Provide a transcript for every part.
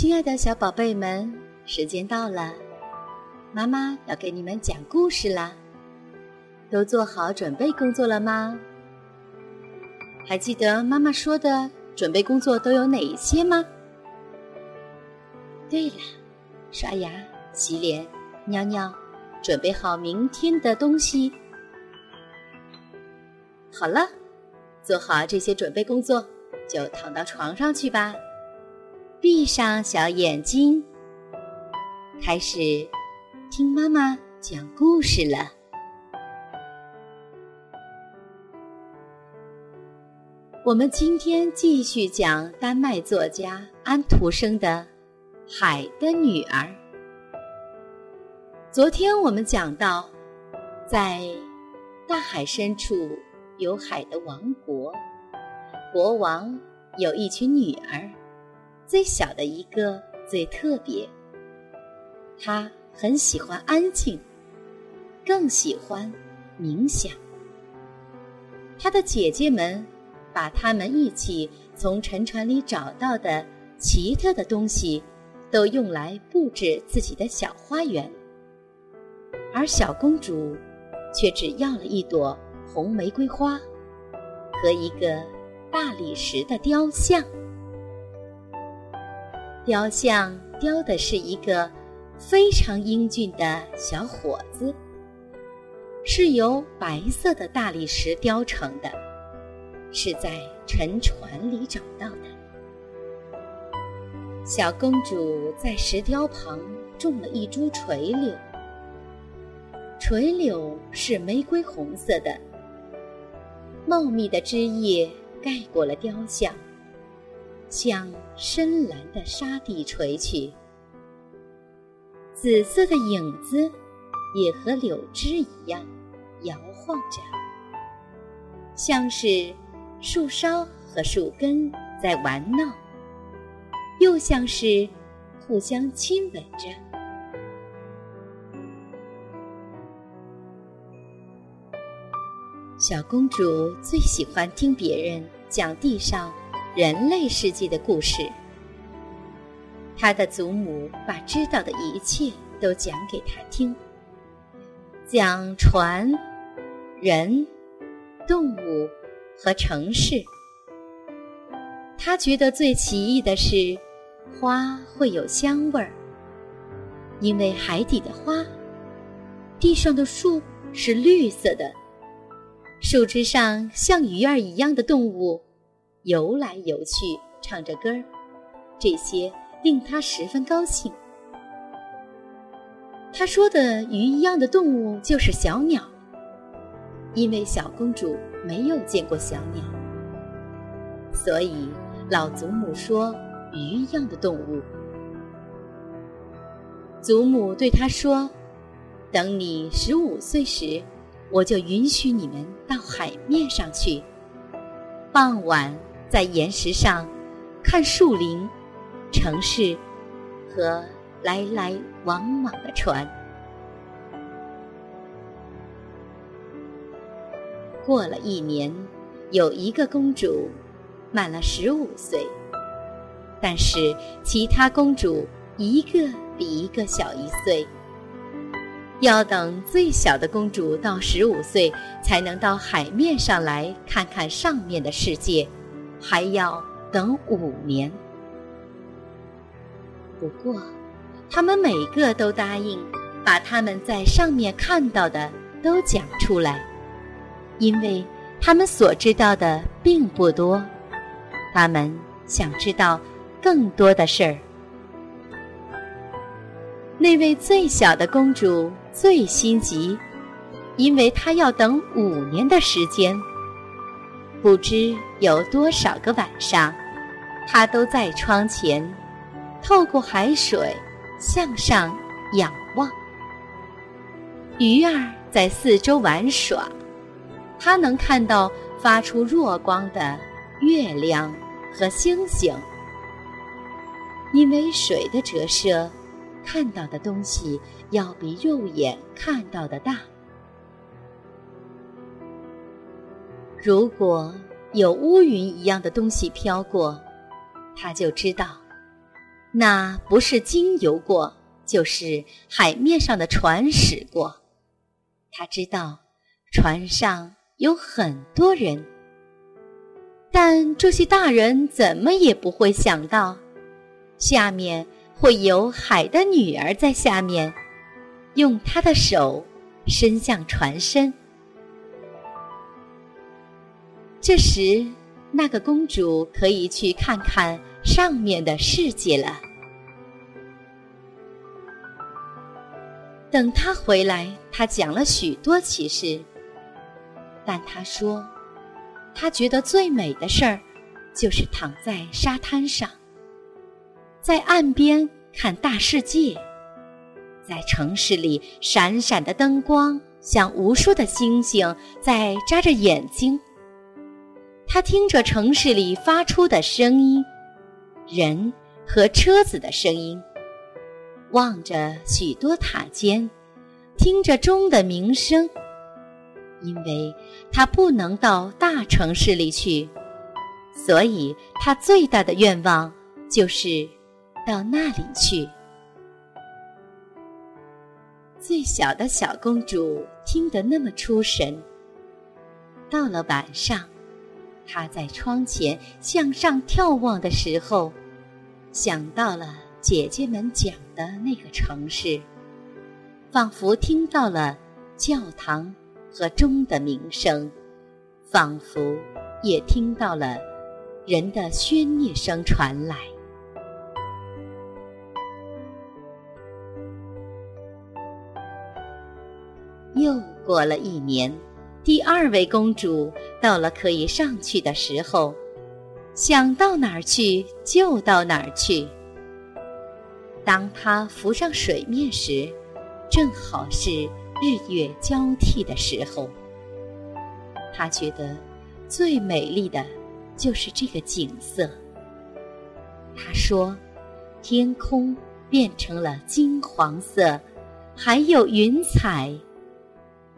亲爱的小宝贝们，时间到了，妈妈要给你们讲故事啦。都做好准备工作了吗？还记得妈妈说的准备工作都有哪一些吗？对了，刷牙、洗脸、尿尿，准备好明天的东西。好了，做好这些准备工作，就躺到床上去吧。闭上小眼睛，开始听妈妈讲故事了。我们今天继续讲丹麦作家安徒生的《海的女儿》。昨天我们讲到，在大海深处有海的王国，国王有一群女儿。最小的一个最特别，他很喜欢安静，更喜欢冥想。他的姐姐们把他们一起从沉船里找到的奇特的东西，都用来布置自己的小花园，而小公主却只要了一朵红玫瑰花和一个大理石的雕像。雕像雕的是一个非常英俊的小伙子，是由白色的大理石雕成的，是在沉船里找到的。小公主在石雕旁种了一株垂柳，垂柳是玫瑰红色的，茂密的枝叶盖过了雕像。向深蓝的沙地垂去，紫色的影子也和柳枝一样摇晃着，像是树梢和树根在玩闹，又像是互相亲吻着。小公主最喜欢听别人讲地上。人类世界的故事，他的祖母把知道的一切都讲给他听，讲船、人、动物和城市。他觉得最奇异的是，花会有香味儿，因为海底的花，地上的树是绿色的，树枝上像鱼儿一样的动物。游来游去，唱着歌儿，这些令他十分高兴。他说的鱼一样的动物就是小鸟，因为小公主没有见过小鸟，所以老祖母说鱼一样的动物。祖母对他说：“等你十五岁时，我就允许你们到海面上去。傍晚。”在岩石上看树林、城市和来来往往的船。过了一年，有一个公主满了十五岁，但是其他公主一个比一个小一岁。要等最小的公主到十五岁，才能到海面上来看看上面的世界。还要等五年。不过，他们每个都答应把他们在上面看到的都讲出来，因为他们所知道的并不多，他们想知道更多的事儿。那位最小的公主最心急，因为她要等五年的时间。不知有多少个晚上，他都在窗前，透过海水向上仰望。鱼儿在四周玩耍，他能看到发出弱光的月亮和星星。因为水的折射，看到的东西要比肉眼看到的大。如果有乌云一样的东西飘过，他就知道那不是鲸游过，就是海面上的船驶过。他知道船上有很多人，但这些大人怎么也不会想到，下面会有海的女儿在下面，用她的手伸向船身。这时，那个公主可以去看看上面的世界了。等她回来，她讲了许多奇事。但她说，她觉得最美的事儿，就是躺在沙滩上，在岸边看大世界，在城市里闪闪的灯光像无数的星星在眨着眼睛。他听着城市里发出的声音，人和车子的声音，望着许多塔尖，听着钟的鸣声。因为他不能到大城市里去，所以他最大的愿望就是到那里去。最小的小公主听得那么出神。到了晚上。他在窗前向上眺望的时候，想到了姐姐们讲的那个城市，仿佛听到了教堂和钟的鸣声，仿佛也听到了人的喧谑声传来。又过了一年。第二位公主到了可以上去的时候，想到哪儿去就到哪儿去。当她浮上水面时，正好是日月交替的时候。她觉得最美丽的就是这个景色。她说：“天空变成了金黄色，还有云彩。”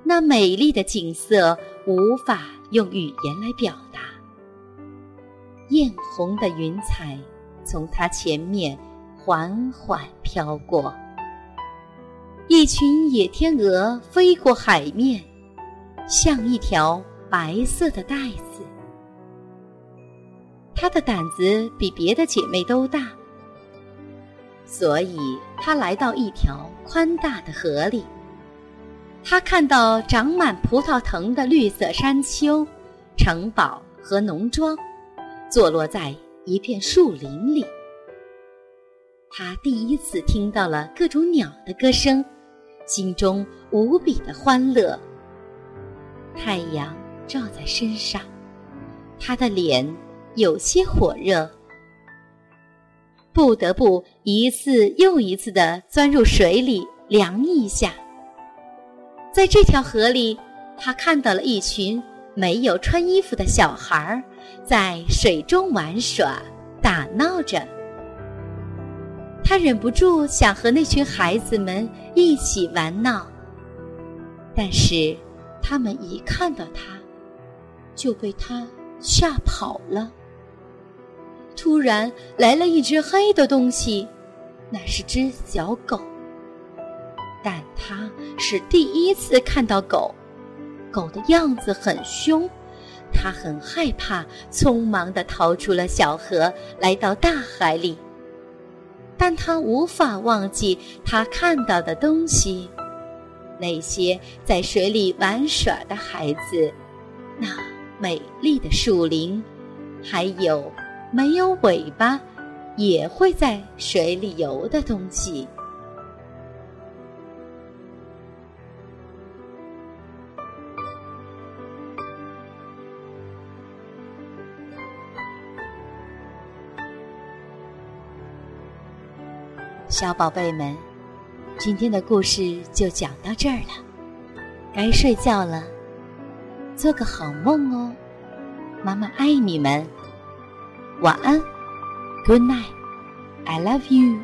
那美丽的景色无法用语言来表达。艳红的云彩从它前面缓缓飘过，一群野天鹅飞过海面，像一条白色的带子。她的胆子比别的姐妹都大，所以她来到一条宽大的河里。他看到长满葡萄藤的绿色山丘、城堡和农庄，坐落在一片树林里。他第一次听到了各种鸟的歌声，心中无比的欢乐。太阳照在身上，他的脸有些火热，不得不一次又一次的钻入水里凉一下。在这条河里，他看到了一群没有穿衣服的小孩儿在水中玩耍、打闹着。他忍不住想和那群孩子们一起玩闹，但是他们一看到他，就被他吓跑了。突然来了一只黑的东西，那是只小狗。但他是第一次看到狗，狗的样子很凶，他很害怕，匆忙地逃出了小河，来到大海里。但他无法忘记他看到的东西，那些在水里玩耍的孩子，那美丽的树林，还有没有尾巴也会在水里游的东西。小宝贝们，今天的故事就讲到这儿了，该睡觉了，做个好梦哦，妈妈爱你们，晚安，Good night，I love you。